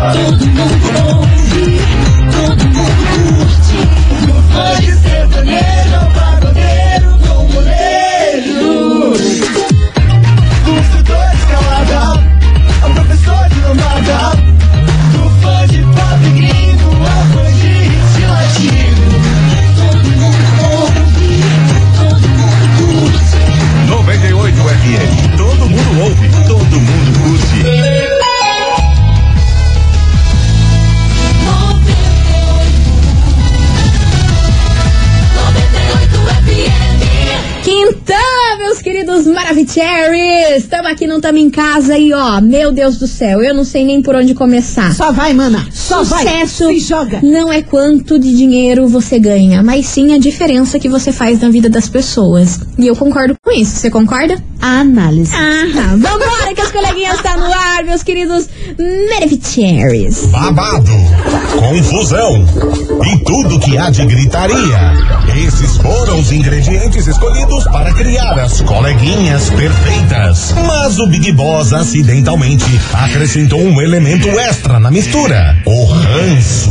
todo el mundo. Estamos em casa e ó, meu Deus do céu, eu não sei nem por onde começar. Só vai, mana. Só vai. Sucesso Se joga. não é quanto de dinheiro você ganha, mas sim a diferença que você faz na vida das pessoas. E eu concordo com isso. Você concorda? Análise. Aham. Vambora que as coleguinhas estão no ar, meus queridos Maravicheries. Babado, confusão e tudo que há de gritaria. Esses foram os ingredientes escolhidos para criar as coleguinhas perfeitas. Mas o Big Boss acidentalmente acrescentou um elemento extra na mistura: o ranço.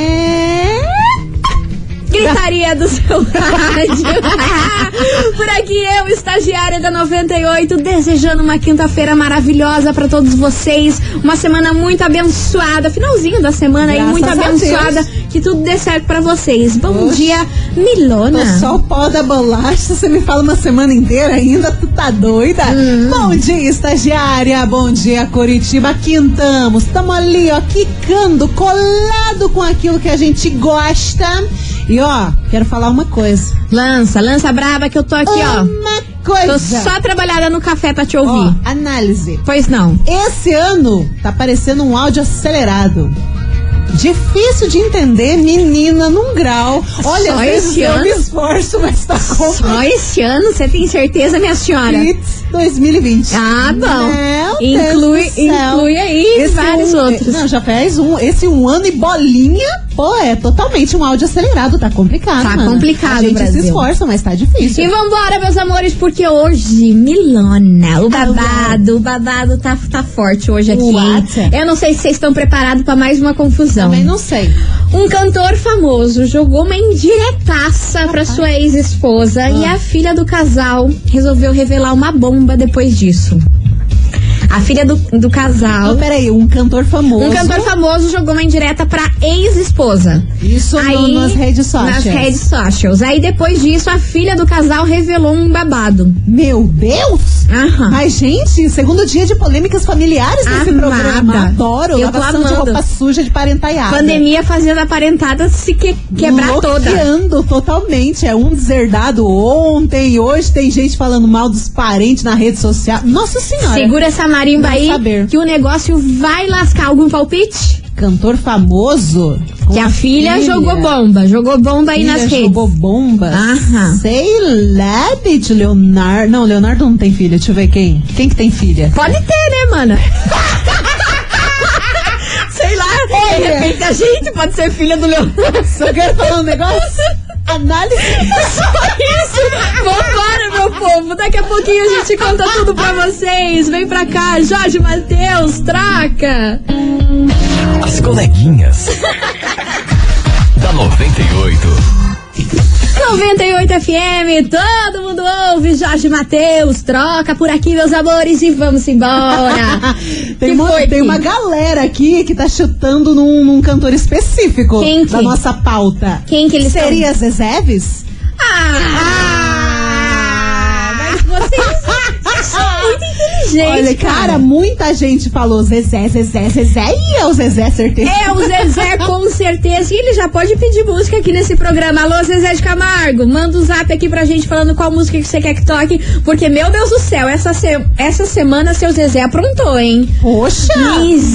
Gritaria do seu rádio. Por aqui eu, estagiária da 98, desejando uma quinta-feira maravilhosa pra todos vocês. Uma semana muito abençoada. Finalzinho da semana aí, Graças muito a abençoada. Que tudo dê certo pra vocês. Bom Oxe. dia, Milona. Tô só o pó da bolacha, você me fala uma semana inteira ainda, tu tá doida? Hum. Bom dia, estagiária, bom dia, Curitiba, quintamos, tamo ali, ó, quicando, colado com aquilo que a gente gosta. E ó, quero falar uma coisa. Lança, lança braba que eu tô aqui, ó. Uma coisa. Tô só trabalhada no café pra te Ó, ouvir. análise. Pois não. Esse ano tá parecendo um áudio acelerado. Difícil de entender, menina, num grau. Olha, Só às vezes esse eu ano? me esforço, mas tá com Só esse ano, você tem certeza, minha senhora? Hits 2020. Ah, bom. Inclui, inclui aí Esse vários um- outros. Não, já fez um. Esse um ano e bolinha, pô, é totalmente um áudio acelerado. Tá complicado. Tá mana. complicado, A gente Brasil. se esforça, mas tá difícil. E vambora, meus amores, porque hoje, Milona, o babado, o babado tá, tá forte hoje aqui. What? Eu não sei se vocês estão preparados pra mais uma confusão. Também não sei. Um cantor famoso jogou uma indiretaça pra sua ex-esposa e Ah. a filha do casal resolveu revelar uma bomba depois disso. A filha do, do casal. Não, peraí, um cantor famoso. Um cantor famoso jogou uma indireta pra ex-esposa. Isso no- nas redes sociais. Nas redes socials. Aí depois disso, a filha do casal revelou um babado. Meu Deus! Aham. Mas, gente, segundo dia de polêmicas familiares nesse Amada. programa. Adoro. Eu lavação de roupa suja de parentaiada. Pandemia fazendo a parentada se que- quebrar toda. Bloqueando totalmente. É um deserdado ontem, hoje tem gente falando mal dos parentes na rede social. Nossa senhora. Segura essa marimba Vai aí saber. que o negócio vai lascar. Algum palpite? Cantor famoso. Que a filha, jogou bomba. Jogou bomba aí Filha nas redes. jogou bomba. Aham. Sei lá, bitch, Leonardo. Não, Leonardo não tem filha. Deixa eu ver quem. Quem que tem filha? Pode ter, né, mana? Sei lá, de Olha. repente a gente pode ser filha do Leonardo. Só quero falar um negócio. Análise. Só isso. Vambora, meu povo. Daqui a pouquinho a gente conta tudo pra vocês. Vem pra cá, Jorge Matheus, traca. As coleguinhas. da 98. 98 FM, todo mundo ouve. Jorge Matheus, troca por aqui, meus amores, e vamos embora. Tem, uma, tem uma galera aqui que tá chutando num, num cantor específico Quem que? da nossa pauta. Quem que eles Seria Zezeves? Ah, mas vocês, Muito inteligente, Olha, cara, muita gente falou Zezé, Zezé, Zezé. E é o Zezé, certeza. É o Zezé, com certeza. E ele já pode pedir música aqui nesse programa. Alô, Zezé de Camargo, manda um zap aqui pra gente falando qual música que você quer que toque. Porque, meu Deus do céu, essa, se- essa semana seu Zezé aprontou, hein? Poxa,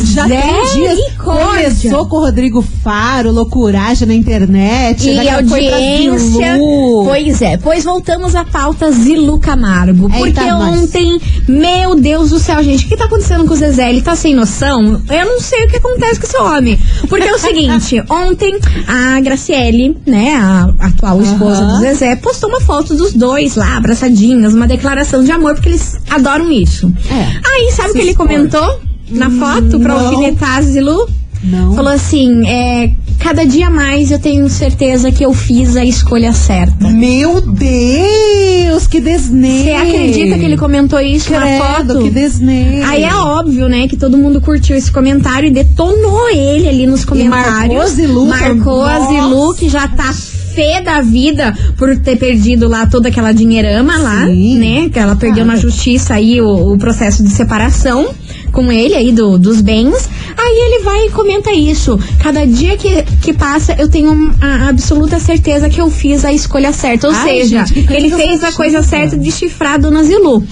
já tem dias. Misericórdia. Começou com o Rodrigo Faro, loucuragem na internet. E foi audiência. Zilu. Pois é, pois voltamos à pauta Zilu Camargo. Eita, Porque nós. ontem, meu Deus do céu, gente, o que tá acontecendo com o Zezé? Ele tá sem noção? Eu não sei o que acontece com esse homem. Porque é o seguinte, ontem a Graciele, né, a atual esposa Aham. do Zezé, postou uma foto dos dois lá, abraçadinhos, uma declaração de amor, porque eles adoram isso. É. Aí, sabe o que ele comentou na foto pra não. alfinetar a Zilu? Não. Falou assim, é, cada dia mais eu tenho certeza que eu fiz a escolha certa. Meu Deus, que desnê. Você acredita que ele comentou isso na Credo, foto? que desnê. Aí é óbvio, né, que todo mundo curtiu esse comentário e detonou ele ali nos comentários. marcou a Zilu Marcou a. Zilu, que já tá fé da vida por ter perdido lá toda aquela dinheirama lá, Sim. né? Que ela perdeu Cara. na justiça aí o, o processo de separação com ele aí do, dos bens. Aí ele vai e comenta isso. Cada dia que, que passa, eu tenho a absoluta certeza que eu fiz a escolha certa. Ou Ai, seja, gente, ele fez a coisa certa de chifrar a dona Zilu.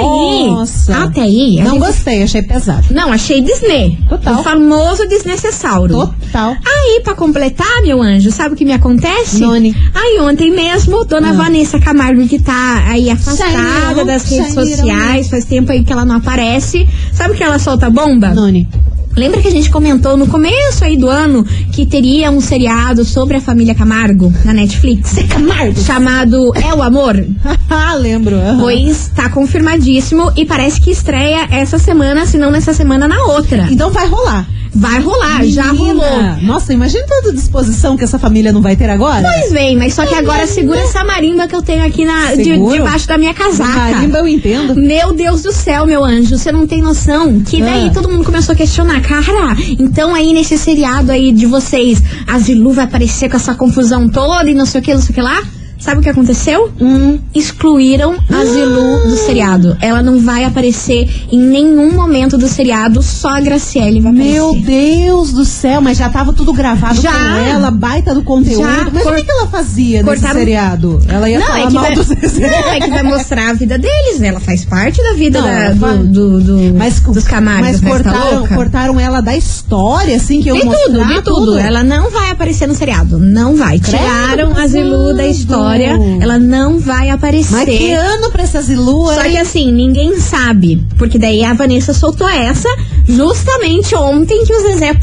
Nossa. Aí, até aí, Não gente- gostei, achei pesado. não, achei Disney. Total. O famoso desnecessário. Total. Aí, pra completar, meu anjo, sabe o que me acontece? Noni. Aí, ontem mesmo, dona Ah. Vanessa Camargo, que tá aí afastada das redes sociais, faz tempo aí que ela não aparece. Sabe que ela solta bomba? Noni. Lembra que a gente comentou no começo aí do ano que teria um seriado sobre a família Camargo na Netflix? Camargo. Chamado É o Amor? Ah, lembro. aham. Pois tá confirmadíssimo e parece que estreia essa semana, se não nessa semana, na outra. Então vai rolar. Vai rolar, já Menina, rolou. Nossa, imagina tanta disposição que essa família não vai ter agora. Pois bem, mas só que agora segura essa marimba que eu tenho aqui na, de- debaixo da minha casaca. Marimba eu entendo. Meu Deus do céu, meu anjo, você não tem noção. Que daí Ah. todo mundo começou a questionar, cara, então aí nesse seriado aí de vocês, a Zilu vai aparecer com essa confusão toda e não sei o que, não sei o que lá. Sabe o que aconteceu? Hum. Excluíram a Zilu do seriado. Ela não vai aparecer em nenhum momento do seriado, só a Graciele vai aparecer. Meu Deus do céu, mas já tava tudo gravado Já. com ela, baita do conteúdo. Já, mas cor- o que, que ela fazia cortaram- nesse seriado? Ela ia Não, falar é mal vai, do não, é que vai mostrar a vida deles, né? Ela faz parte da vida Não, da- do, do, do- Mas, dos Camargos, mas cortaram, cortaram ela da história, assim, que eu De tudo, de tudo. Ela não vai aparecer no seriado. Não vai. Credo, Tiraram a Zilu da passado. História. Ela não vai aparecer. Mas que ano pra essa Zilu, Só que assim, ninguém sabe. Porque daí a Vanessa soltou essa justamente ontem que o Zezé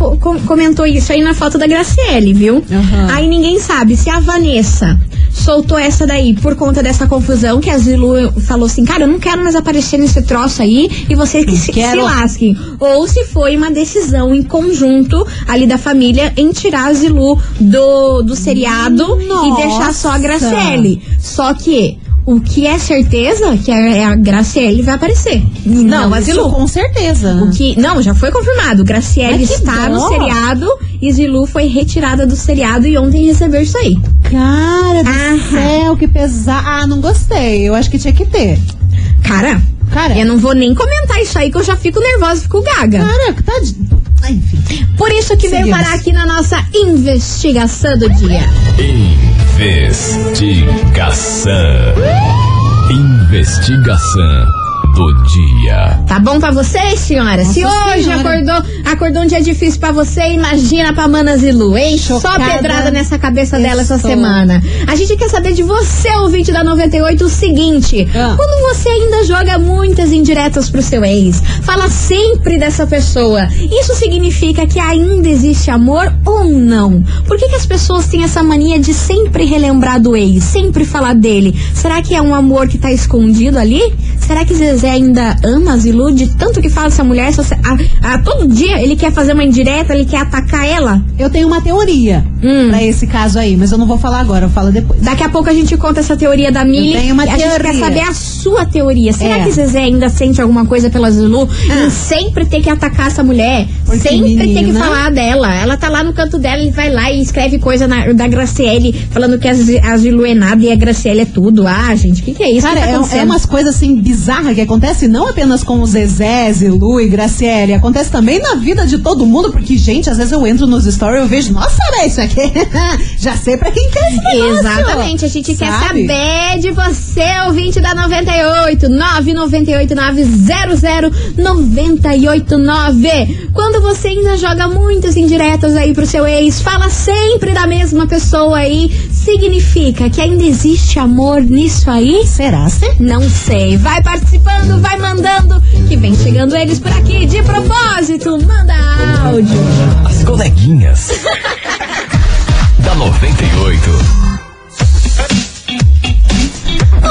comentou isso aí na foto da Graciele, viu? Aham. Aí ninguém sabe se a Vanessa soltou essa daí por conta dessa confusão que a Zilu falou assim, cara, eu não quero mais aparecer nesse troço aí e vocês que se, se lasquem. Ou se foi uma decisão em conjunto ali da família em tirar a Zilu do, do seriado e Nossa. deixar só a Graciele. Só que o que é certeza que a, a Graciele vai aparecer. E Não, a isso Zilu. com certeza. O que, não, já foi confirmado. Graciele Mas está no seriado e Zilu foi retirada do seriado e ontem recebeu isso aí. Cara do Aham. céu, que pesado. Ah, não gostei. Eu acho que tinha que ter. Cara, Cara. eu não vou nem comentar isso aí que eu já fico nervosa, fico gaga. Cara, tá de... Ah, enfim. Por isso que veio Seguimos. parar aqui na nossa investigação do dia. Investigação. Investigação do dia. Tá bom pra vocês, senhora? Se Nossa hoje Senhora. acordou, acordou um dia difícil pra você, imagina pra Mana Zilu, hein? Só Chocada pedrada nessa cabeça dela essa semana. A gente quer saber de você, ouvinte da 98, o seguinte: Ah. quando você ainda joga muitas indiretas pro seu ex, fala sempre dessa pessoa, isso significa que ainda existe amor ou não? Por que, que as pessoas têm essa mania de sempre relembrar do ex, sempre falar dele? Será que é um amor que tá escondido ali? Será que Zezé ainda ama a Zilu de tanto que fala dessa mulher? Só a, a- todo dia ele quer fazer uma indireta, ele quer atacar ela? Eu tenho uma teoria Hum. pra esse caso aí, mas eu não vou falar agora, eu falo depois. Daqui a pouco a gente conta essa teoria da Mili. Eu tenho uma e a gente quer teoria. saber a sua teoria. Será É. que Zezé ainda sente alguma coisa pela Zilu? Ah. E sempre tem que atacar essa mulher. Porque, sempre tem que menina- falar dela. Ela tá lá no canto dela, ele vai lá e escreve coisa na- da Graciele, falando que a, Zilu é nada e a Graciele é tudo. Ah, gente, o que, que é isso? Cara, tá é, é umas coisas assim bizarra que acontece não apenas com o Zezé, Zilu e Graciele, acontece também na vida de todo mundo, porque, gente, às vezes eu entro nos stories e eu vejo, nossa, velho, isso aqui, já sei pra quem quer esse negócio. Exatamente, a gente quer Sabe? saber de você, ouvinte da 98, 998 900 989. Quando você ainda joga muitas indiretas aí pro seu ex, fala sempre da mesma pessoa aí, significa que ainda existe amor nisso aí? Será, sim? Não sei. Vai participando, vai mandando, que vem chegando eles por aqui de propósito. Manda áudio. As coleguinhas. da 98.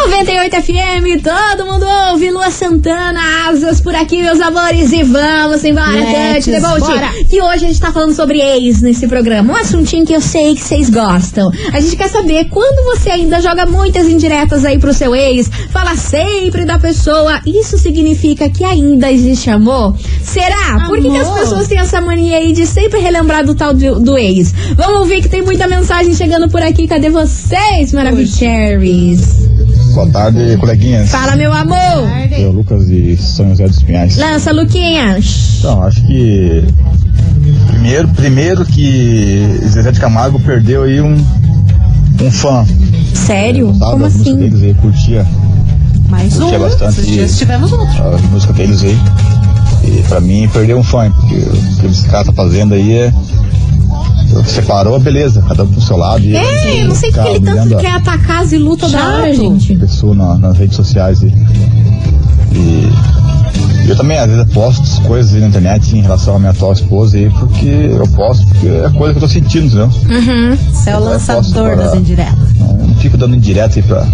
98 FM, todo mundo ouve. Lua Santana, asas por aqui, meus amores. E vamos embora, Tante Debolt. bora. E hoje a gente tá falando sobre ex nesse programa. Um assuntinho que eu sei que vocês gostam. A gente quer saber quando você ainda joga muitas indiretas aí pro seu ex, fala sempre da pessoa. Isso significa que ainda existe amor? Será? Por que, que as Amor? pessoas têm essa mania aí de sempre relembrar do tal do, do ex? Vamos ouvir que tem muita mensagem chegando por aqui. Cadê vocês, Maravicheries? Boa tarde, coleguinhas. Fala, meu amor. Eu, Lucas de São José dos Pinhais. Lança, Luquinhas. Então, acho que primeiro, primeiro que Zezé de Camargo perdeu aí um, um fã. Sério? Como assim? deles aí, curtia Mais um. Curtia bastante. Esses dias tivemos outro. a música deles aí. E pra mim perdeu um fã, porque o que esse cara tá fazendo aí é. Separou, beleza, cada um pro seu lado. E É, eu não sei porque ele tanto quer atacar a Zilu toda Chato. hora, gente. pessoa na- nas redes sociais e, e eu também às vezes posto coisas aí na internet em relação à minha atual esposa aí, porque eu posto, porque é coisa que eu tô sentindo, entendeu? Uhum. Você é o lançador das indiretas. Não fico dando indireto aí pra,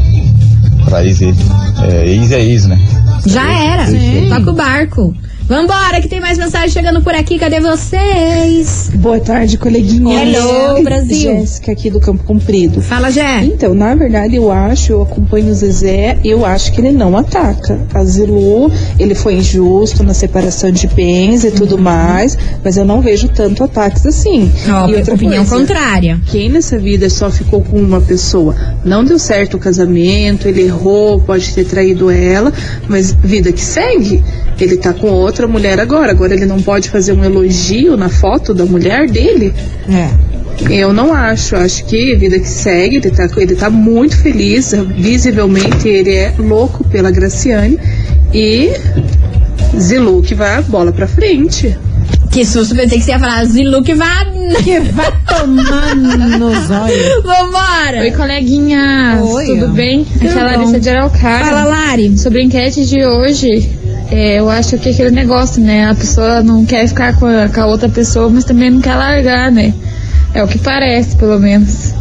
pra ex aí. É, ex é ex, né? Já era. Sim. Toca o barco. Vambora, que tem mais mensagem chegando por aqui. Cadê vocês? Boa tarde, coleguinha. Hello, Brasil. Jéssica aqui do Campo Comprido. Fala, Jé. Então, na verdade, eu acho, eu acompanho o Zezé, eu acho que ele não ataca. A Zilu, ele foi injusto na separação de bens e Uhum. tudo mais, mas eu não vejo tanto ataques assim. Ó, e outra opinião coisa, contrária. quem nessa vida só ficou com uma pessoa, não deu certo o casamento, ele errou, pode ter traído ela, mas vida que segue. Ele tá com outra mulher agora. Agora ele não pode fazer um elogio na foto da mulher dele. É. Eu não acho, acho que vida que segue, ele tá, ele tá muito feliz, visivelmente ele é louco pela Graciane e Zilu que vai a bola pra frente. Que susto, pensei que você ia falar Zilu que vai. Que vai tomar nos olhos. Vambora. Oi, coleguinhas, Oi, tudo ó. bem? Aqui é a. Larissa de Araucária. Fala, Lari. Sobre a enquete de hoje, é, eu acho que é aquele negócio, né? A pessoa não quer ficar com a, com a outra pessoa, mas também não quer largar, né? É o que parece, pelo menos.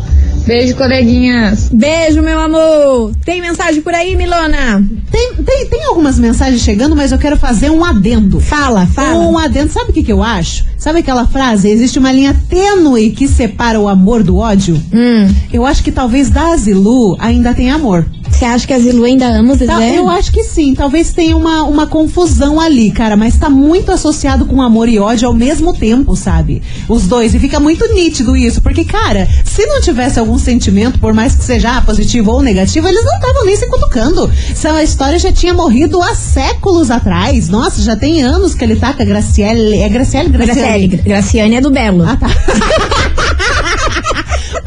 Beijo, coleguinhas. Beijo, meu amor. Tem mensagem por aí, Milona? Tem, tem, tem algumas mensagens chegando, mas eu quero fazer um adendo. Fala, fala. Um adendo. Sabe o que, que eu acho? Sabe aquela frase? Existe uma linha tênue que separa o amor do ódio? Hum. Eu acho que talvez da Zilu ainda tem amor. Você acha que a Zilu ainda ama o Zezé? Tá, eu acho que sim. Talvez tenha uma, uma confusão ali, cara. Mas tá muito associado com amor e ódio ao mesmo tempo, sabe? Os dois. E fica muito nítido isso. Porque, cara, se não tivesse algum sentimento, por mais que seja positivo ou negativo, eles não estavam nem se cutucando. Essa história já tinha morrido há séculos atrás. Nossa, já tem anos que ele tá com a Graciele. É Graciele? Graciele. Graciane é do Belo. Ah, tá.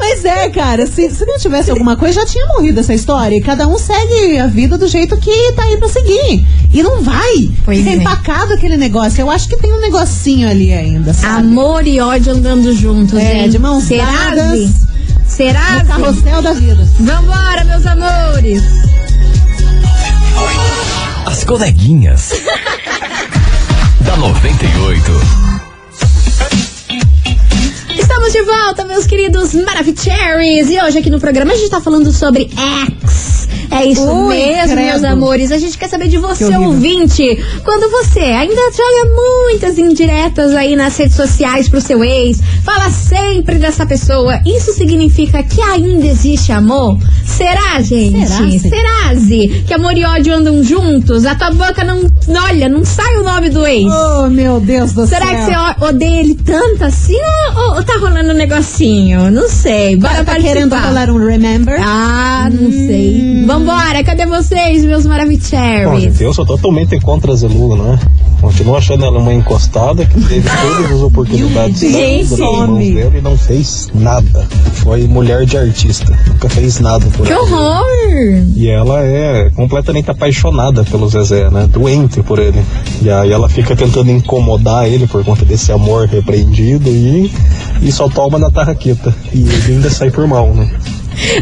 Mas é, cara, se, se não tivesse alguma coisa, já tinha morrido essa história. E cada um segue a vida do jeito que tá aí pra seguir. E não vai. Pois Fica é. empacado aquele negócio. Eu acho que tem um negocinho ali ainda, sabe? Amor e ódio andando juntos, É, hein? de mãos Será, dadas. Será? No carrossel da vida. Vambora, meus amores. As coleguinhas. da 98. Estamos de volta, meus queridos Maravicheries. E hoje aqui no programa a gente tá falando sobre. É isso Ui, mesmo, credo. meus amores. A gente quer saber de você, ouvinte. Quando você ainda joga muitas indiretas aí nas redes sociais pro seu ex, fala sempre dessa pessoa, isso significa que ainda existe amor? Será, gente? Será? Será, Zi? Que amor e ódio andam juntos? A tua boca não. Olha, não sai o nome do ex. Oh, meu Deus do Será céu. que você odeia ele tanto assim ou, ou tá rolando um negocinho? Não sei. Bora tá, tá querendo falar um remember? Ah, não Hum. sei. Vambora, cadê vocês, meus gente, eu sou totalmente contra a Zelu, né? Continuo achando ela uma encostada que teve todas as oportunidades homem. dela e não fez nada. Foi mulher de artista, nunca fez nada por Que ela. horror! E ela é completamente apaixonada pelo Zezé, né? Doente por ele. E aí ela fica tentando incomodar ele por conta desse amor repreendido e, e só toma na tarraqueta. E ele ainda sai por mal, né?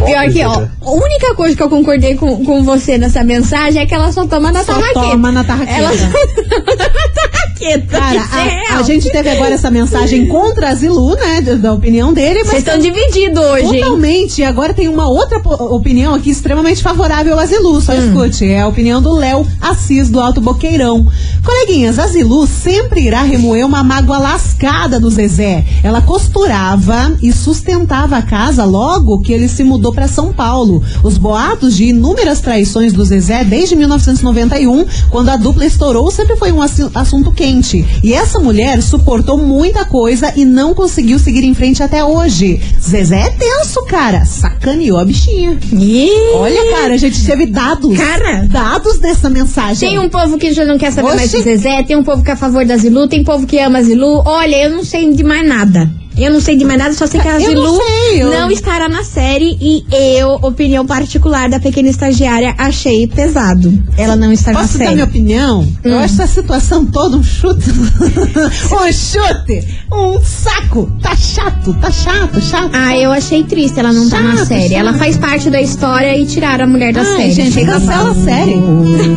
Pior que, ó, a única coisa que eu concordei com, com você nessa mensagem é que ela só toma na Só tarraqueta. toma na tarraqueta. Ela só toma na tarraqueta. Cara, isso é a, a gente teve agora essa mensagem contra a Zilu, né? Da, da opinião dele, mas Vocês estão divididos hoje, hein? Totalmente. E agora tem uma outra opinião aqui extremamente favorável a Zilu. Só Hum. escute. É a opinião do Léo Assis do Alto Boqueirão. Coleguinhas, a Zilu sempre irá remoer uma mágoa lascada do Zezé. Ela costurava e sustentava a casa logo que ele se mudou para São Paulo. Os boatos de inúmeras traições do Zezé desde 1991, quando a dupla estourou, sempre foi um assunto quente. E essa mulher suportou muita coisa e não conseguiu seguir em frente até hoje. Zezé é tenso, cara. Sacaneou a bichinha. Ih, Olha, cara, a gente teve dados. Cara. Dados dessa mensagem. Tem um povo que já não quer saber mais Oxi. do Zezé, tem um povo que é a favor da Zilu, tem povo que ama a Zilu. Olha, eu não sei de mais nada. Eu não sei de mais nada, só sei que a Eu Zilu não sei, eu- não estará na série e eu, opinião particular da pequena estagiária, achei pesado. Ela não estar na Posso dar série. minha opinião? Eu Hum. acho essa situação toda um chute. um chute! Um saco! Tá chato, tá chato, chato. Ah, eu achei triste ela não tá na Chato, série. chato. Ela faz parte da história e tiraram a mulher da Ai, série. gente, cancela a série.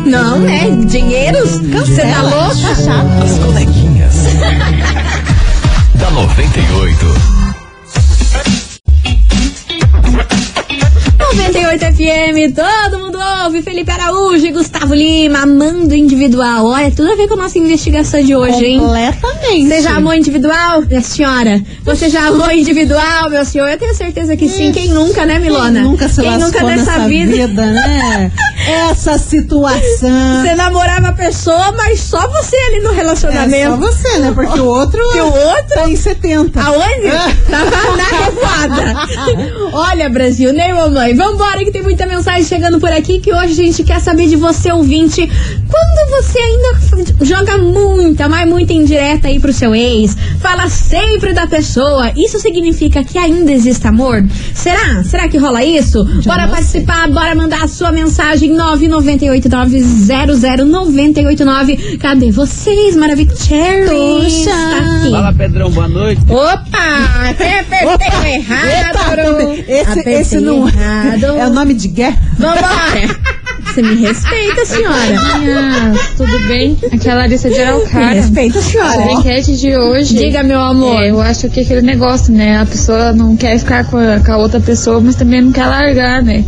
Não, né? Dinheiros? Você tá Cancela. louca? Tá chato. As coleguinhas. da 98. 98 FM, todo mundo ouve. Felipe Araújo e Gustavo Lima, amando individual. Olha, tudo a ver com a nossa investigação de hoje, hein? Completamente. Você já amou individual, minha senhora? Você já amou individual, meu senhor? Eu tenho certeza que sim. Quem nunca, né, Milona? Quem nunca se Quem lascou nunca nessa nessa vida. né? Essa situação. Você namorava a pessoa, mas só você ali no É relacionamento. só você, né? Porque o outro. Que o outro? Tá em 70. Aonde? Tava na revoada. Olha, Brasil, nem mamãe. Vambora que tem muita mensagem chegando por aqui que hoje a gente quer saber de você, ouvinte. Quando você ainda joga muita, mas muita indireta aí pro seu ex, fala sempre da pessoa, isso significa que ainda existe amor? Será? Será que rola isso? bora participar, bora mandar a sua mensagem 998900989. Cadê vocês, maravilhosos? Fala Pedrão, boa noite. Opa! Até apertei errado! Eita, esse, Apertei esse não errado. é o nome de guerra. Vambora! Você me respeita, senhora. Tudo bem? Aqui é a Larissa de Me Araucária. respeita, A senhora. enquete de hoje. Diga, meu amor. É, eu acho que é aquele negócio, né? A pessoa não quer ficar com a, com a outra pessoa, mas também não quer largar, né?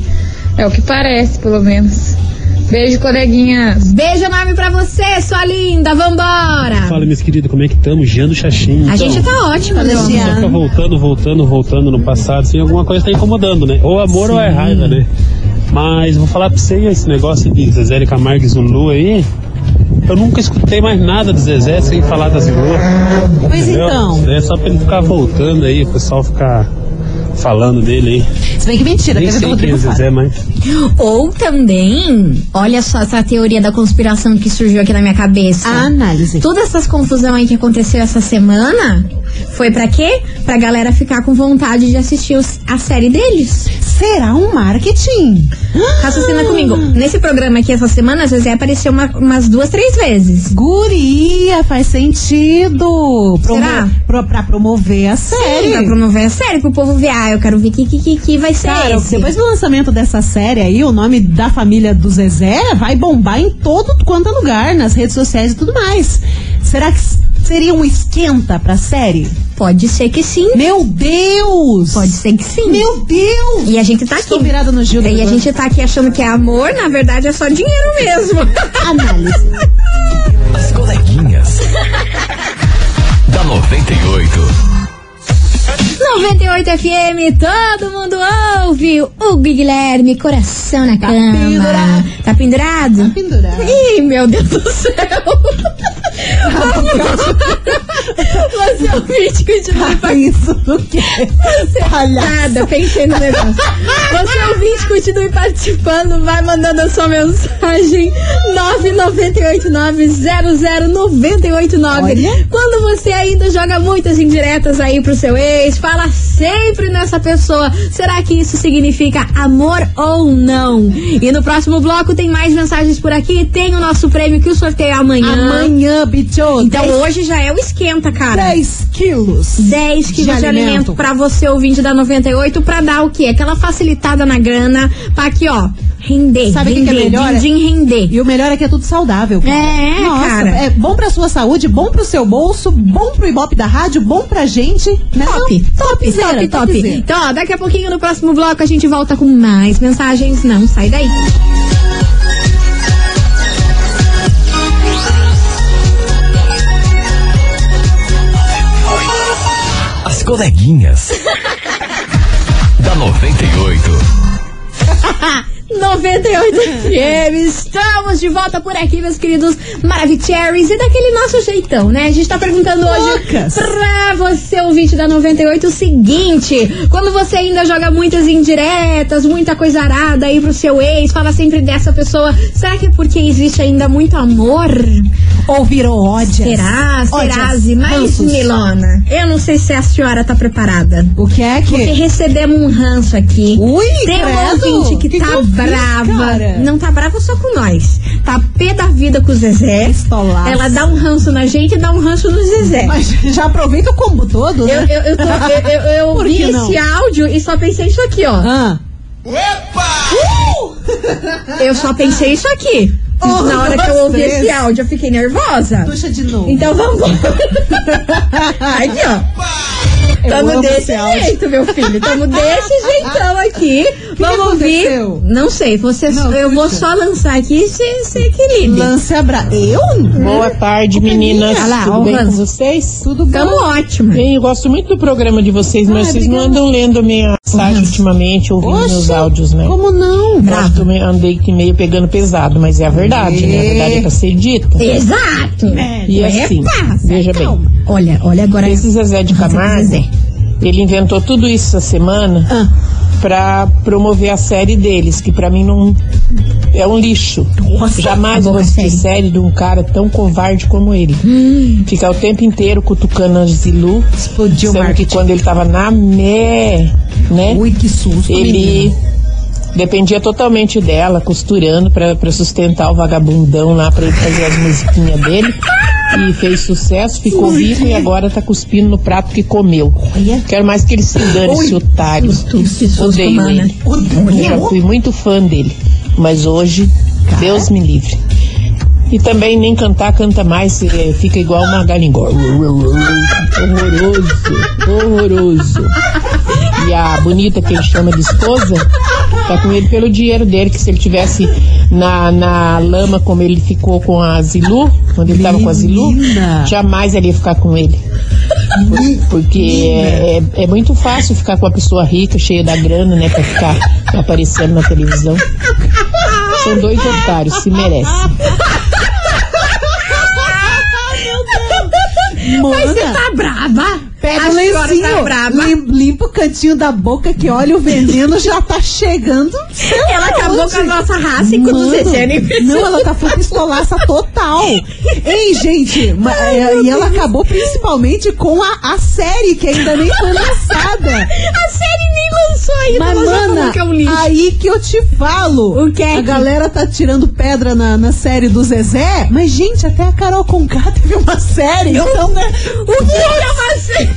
É o que parece, pelo menos. Beijo, coleguinhas. Beijo enorme pra você, sua linda. Vambora! Fala, meus queridos, como é que estamos? Jean do Xaxim. A Então, gente tá ótimo, amor. Só fica voltando, voltando, voltando no passado, assim, alguma coisa tá incomodando, né? Ou amor ou é raiva, né? Mas vou falar pra você, esse negócio de Zezé Camargo e Zulu aí, eu nunca escutei mais nada do Zezé sem falar da Zulu. Pois então. É só pra ele ficar voltando aí, o pessoal ficar falando dele aí. Se bem que mentira, Nem teve sei quem é Zezé, mas... Ou também, olha só essa teoria da conspiração que surgiu aqui na minha cabeça. A análise. Todas essas confusão aí que aconteceu essa semana foi pra quê? Pra galera ficar com vontade de assistir os- a série deles. Será um marketing? Raciocina comigo. Nesse programa aqui essa semana, a Zezé apareceu uma- umas duas, três vezes. Guria, faz sentido. Será? pro- pra promover a série. Sim, pra promover a série, pro povo ver. Ah, eu quero ver que, que, que, que vai ser Cara, esse. depois do lançamento dessa série aí, o nome da família do Zezé vai bombar em todo quanto é lugar, nas redes sociais e tudo mais. Será que seria um esquenta pra série? Pode ser que sim. Meu Deus! Pode ser que sim. Meu Deus! E a gente tá Estou aqui. virada no Gil. E a gente tá aqui achando que é amor, na verdade é só dinheiro mesmo. Análise. As coleguinhas. da 98. 98 FM, todo mundo ouve. O Guilherme, coração na Tá cama. pendurado. Tá pendurado? Pendurado. Ih, meu Deus do céu. Você ouvinte, continue Ah, isso do que? Nada, pensei no negócio. Você ouvinte, continue participando, vai mandando a sua mensagem 998900989. Olha. Quando você ainda joga muitas indiretas aí pro seu ex, fala sempre nessa pessoa. Será que isso significa amor ou não? E no próximo bloco tem mais mensagens por aqui. Tem o nosso prêmio que o sorteio é amanhã. Amanhã, bicho. Então hoje já é o esquenta, cara. 10 quilos. 10 quilos de, alimento. alimento. pra você, ouvinte da 98, pra dar o quê? Aquela facilitada na grana, pra aqui, ó, render. Sabe o que, é melhor? Din, din, render. E o melhor é que é tudo saudável. cara. É, Nossa, cara. É bom pra sua saúde, bom pro seu bolso, bom pro Ibope da rádio, bom pra gente. Né? Top, Não? top, top, top. topzera. Então, ó, daqui a pouquinho no próximo bloco a gente volta com mais mensagens. Não sai daí. As coleguinhas. da 98. 98 FM, estamos de volta por aqui, meus queridos Maravicheries. E daquele nosso jeitão, né? A gente tá perguntando hoje Loucas. pra você, ouvinte da 98, o seguinte: quando você ainda joga muitas indiretas, muita coisa arada aí pro seu ex, fala sempre dessa pessoa, será que é porque existe ainda muito amor? Ou virou ódias. Será? Será? Mas. Milona, eu não sei se a senhora tá preparada. O que é que... Porque recebemos um ranço aqui. Ui, Tem credo. ouvinte que, Que tá que brava. cara? não tá brava só com nós. Tá pé da vida com o Zezé. Pistolaço. Ela dá um ranço na gente e dá um ranço no Zezé. Mas já aproveita o combo todo, Eu, né? eu, eu, tô- eu, eu- eu ouvi não? esse áudio e só pensei isso aqui, ó. Ah. Eu só pensei isso aqui. Oh, na hora que eu ouvi esse áudio, eu fiquei nervosa. Puxa de novo. Então vamos. aqui, ó. Tamo amo desse jeito, meu filho. Tamo desse jeitão aqui. que Vamos ouvir. Não sei, você, Não, eu vou puxa. só lançar aqui e você equilibre. Lance abra... Eu? Boa tarde, meninas. Olha lá, Tudo ó, bem Hans. com vocês? Tudo bom? Tamo ótimo. Bem, eu gosto muito do programa de vocês, mas Ah, vocês não andam lendo minha mensagem ultimamente, ouvindo Oxe, meus áudios, né? Como não? Me- andei que meio pegando pesado, mas é a verdade, né? A verdade é pra ser dita. Exato. E assim, Epa, veja bem, calma. Olha, olha agora. esse Zezé de Camargo, Zezé. ele inventou tudo isso essa semana Ah. pra promover a série deles, que pra mim não é um lixo. Jamais acabou vou a assistir série. de um cara tão covarde como ele. Ficar o tempo inteiro cutucando a Zilu. Explodiu o Sendo que marketing. quando ele tava na mé, né? Ui, que susto, ele menino. Dependia totalmente dela, costurando pra, pra sustentar o vagabundão lá pra ele fazer as musiquinhas dele. E fez sucesso, ficou rico e agora tá cuspindo no prato que comeu. Quero mais que ele se dane, esse otário. Odeio ele. Eu já fui muito fã dele. Mas hoje, Deus me livre. E também nem cantar, canta mais, eh, fica igual uma galinha. Horroroso, horroroso. E a bonita que ele chama de esposa, tá com ele pelo dinheiro dele, que se ele tivesse na, na lama como ele ficou com a Zilu, quando ele tava com a Zilu, jamais ele ia ficar com ele. Porque é, é, é muito fácil ficar com uma pessoa rica, cheia da grana, né, pra ficar aparecendo na televisão. São dois otários, se merecem. Mas você tá brava? Pega a o lencinho, tá lim- limpa o cantinho da boca que olha o veneno já tá chegando. Ela acabou onde. com a nossa raça enquanto Mano, o Zezé nem percebeu. Não, ela tá full pistolaça total. Ei, gente, ma- é, e ela acabou principalmente com a, a série que ainda nem foi lançada. A série nem lançou ainda, Mas, mana, que é um lixo. aí que eu te falo. O que é A galera tá tirando pedra na, na série do Zezé, mas, gente, até a Carol Conká teve uma série, então, né? O que é uma série?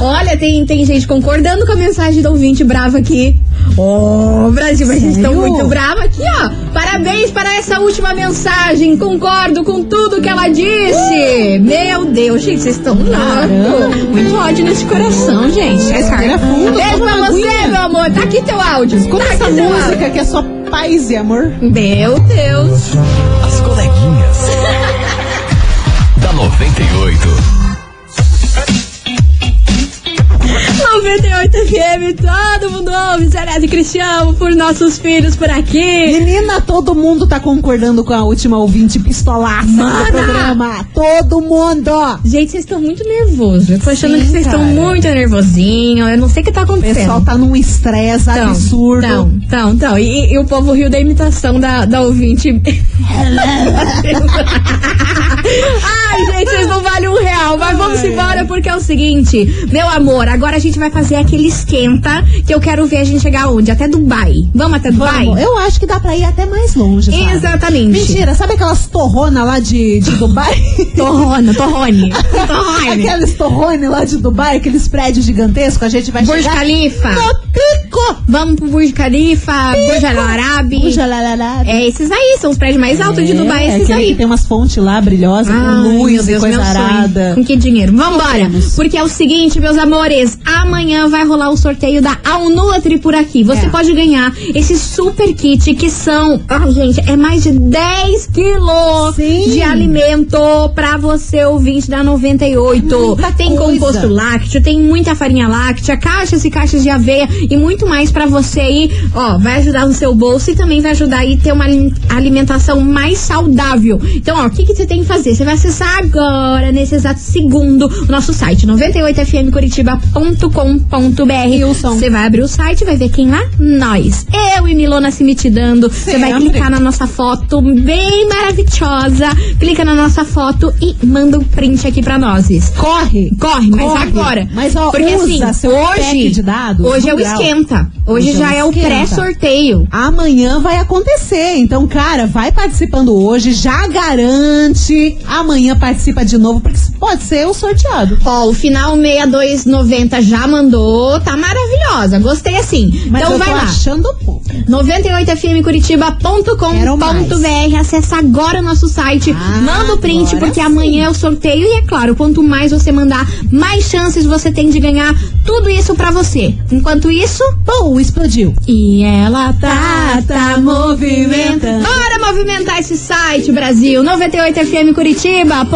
Olha, tem, tem gente concordando com a mensagem do ouvinte bravo aqui. Ô, Brasil, mas vocês estão muito bravos aqui, ó. Parabéns para essa última mensagem. Concordo com tudo que ela disse. Meu Deus, gente, vocês estão loucos. Muito ódio nesse coração, gente. Respira fundo, Beijo pra você, aguinha. meu amor. Tá aqui teu áudio. Escuta tá essa música que é só paz e amor. áudio. Meu Deus. As coleguinhas. da 98. 98 FM, todo mundo ouve, Zé de Cristiano, por nossos filhos por aqui. Menina, todo mundo tá concordando com a última ouvinte pistolaça Mana! do programa. Todo mundo! Gente, vocês estão muito nervosos. Eu tô achando Sim, que vocês estão muito nervosinhos. Eu não sei o que tá O acontecendo. pessoal tá num estresse Então, absurdo. Então, então, então. E, e o povo riu da imitação da, da ouvinte. Ai, gente, vocês não valem um real. Mas vamos embora porque é o seguinte, meu amor, agora a gente vai fazer aquele esquenta que eu quero ver a gente chegar onde? Até Dubai. Vamos até Dubai? Vamos, eu acho que dá pra ir até mais longe. sabe? Exatamente. Mentira, sabe aquelas torrona lá de, de Dubai? Torrona, torrone. Torrone. Aqueles torrone lá de Dubai, aqueles prédios gigantescos, a gente vai Burj chegar Khalifa. no pico. Vamos pro Burj Khalifa, Burj Al Arab. Burj Al Arab. É esses aí, são os prédios mais altos de Dubai, É, esses aí. tem umas fontes lá brilhosas, Ai, com luz e Deus, coisa meu sonho. arada. Com que dinheiro? Vambora! Porque é o seguinte, meus amores, amanhã vai rolar o sorteio da Alnutri por aqui. Você É. pode ganhar esse super kit que são, ai gente, é mais de 10 quilos de alimento pra você ouvinte da 98. Muita tem coisa. composto lácteo, tem muita farinha láctea, caixas e caixas de aveia e muito mais pra você aí, ó, vai ajudar no seu bolso e também vai ajudar aí a ter uma alim- alimentação mais saudável. Então, ó, o que, que você tem que fazer? Você vai acessar agora, nesse exato segundo, o nosso site 98fmcuritiba.com.br. Wilson. Você vai abrir o site, vai ver quem lá? Nós. Eu e Milona se me te dando. Você vai clicar na nossa foto bem maravilhosa. Clica na nossa foto e manda um print aqui pra nós. Corre! Corre, mas Corre. agora. Mas, ó, Porque assim, hoje, de dados hoje é o esquenta. Hoje, é já é o pré-sorteio. Amanhã vai acontecer. Então, cara, vai participando hoje, já garante. Amanhã participa de novo, porque pode ser o sorteado. Ó, o final 6290 já mandou. Tá maravilhosa. Gostei assim. Mas então vai lá. achando pouco. 98fmcuritiba.com.br. Acessa agora o nosso site. Ah, manda o print, porque sim. amanhã é o sorteio. E é claro, quanto mais você mandar, mais chances você tem de ganhar tudo isso pra você. Enquanto isso. Bom, explodiu. E ela tá, tá movimentando. Bora movimentar esse site, Brasil. 98fmcuritiba.com.br.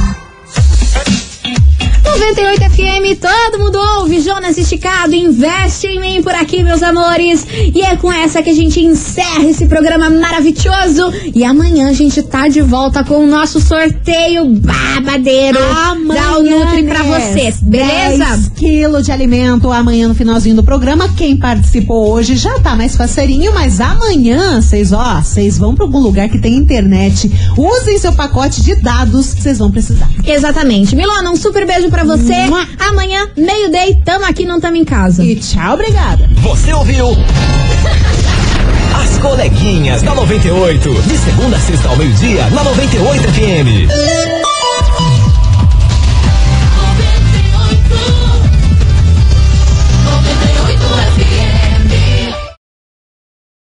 98 FM, todo mundo ouve. Jonas Esticado, investe em mim por aqui, meus amores. E é com essa que a gente encerra esse programa maravilhoso. E amanhã a gente tá de volta com o nosso sorteio babadeiro da Nutri pra né? vocês, beleza? 10 quilos de alimento amanhã no finalzinho do programa. Quem participou hoje já tá mais faceirinho, mas amanhã, vocês, ó, vocês vão pra algum lugar que tem internet. Usem seu pacote de dados que vocês vão precisar. Exatamente. Milona, um super beijo pra você. Mua. Amanhã, meio-day, tamo aqui, não tamo em casa. E tchau, obrigada. Você ouviu? As coleguinhas da 98. De segunda a sexta ao meio-dia, na 98 FM.